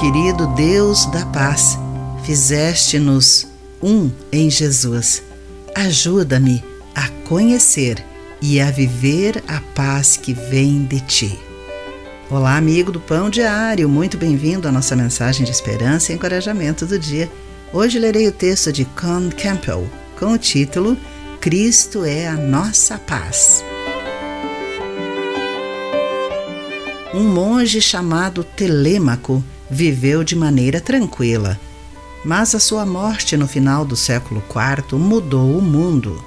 Querido Deus da paz, fizeste-nos um em Jesus. Ajuda-me a conhecer e a viver a paz que vem de ti. Olá, amigo do Pão Diário, muito bem-vindo à nossa mensagem de esperança e encorajamento do dia. Hoje lerei o texto de Con Campbell com o título Cristo é a nossa paz. Um monge chamado Telêmaco viveu de maneira tranquila, mas a sua morte no final do século IV mudou o mundo.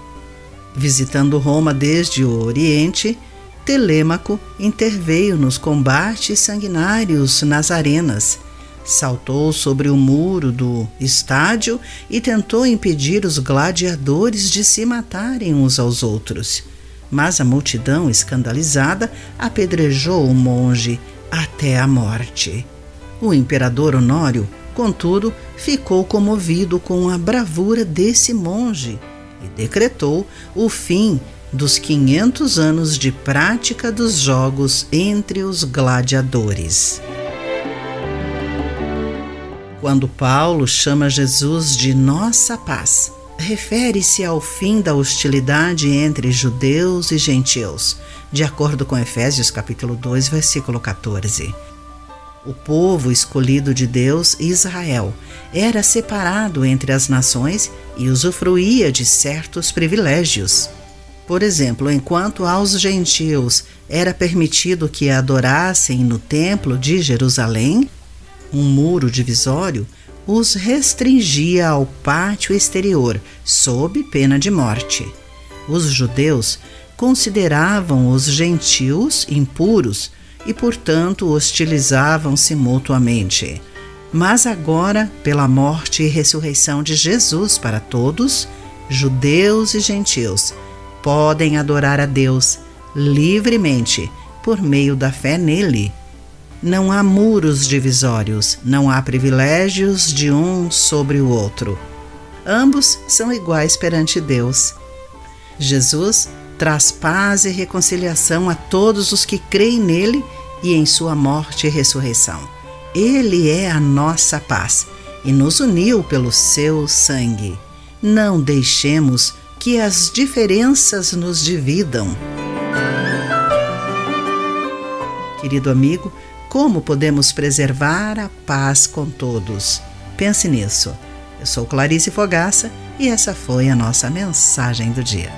Visitando Roma desde o Oriente, Telêmaco interveio nos combates sanguinários nas arenas, saltou sobre o muro do estádio e tentou impedir os gladiadores de se matarem uns aos outros. Mas a multidão, escandalizada, apedrejou o monge até a morte. O imperador Honório, contudo, ficou comovido com a bravura desse monge e decretou o fim dos 500 anos de prática dos jogos entre os gladiadores. Quando Paulo chama Jesus de nossa paz, refere-se ao fim da hostilidade entre judeus e gentios, de acordo com Efésios capítulo 2, versículo 14. O povo escolhido de Deus, Israel, era separado entre as nações e usufruía de certos privilégios. Por exemplo, enquanto aos gentios era permitido que adorassem no templo de Jerusalém, um muro divisório os restringia ao pátio exterior, sob pena de morte. Os judeus consideravam os gentios impuros e, portanto, hostilizavam-se mutuamente. Mas agora, pela morte e ressurreição de Jesus para todos, judeus e gentios podem adorar a Deus livremente por meio da fé nele. Não há muros divisórios, não há privilégios de um sobre o outro. Ambos são iguais perante Deus. Jesus traz paz e reconciliação a todos os que creem nele e em sua morte e ressurreição. Ele é a nossa paz e nos uniu pelo seu sangue. Não deixemos que as diferenças nos dividam. Querido amigo, como podemos preservar a paz com todos? Pense nisso. Eu sou Clarice Fogaça e essa foi a nossa mensagem do dia.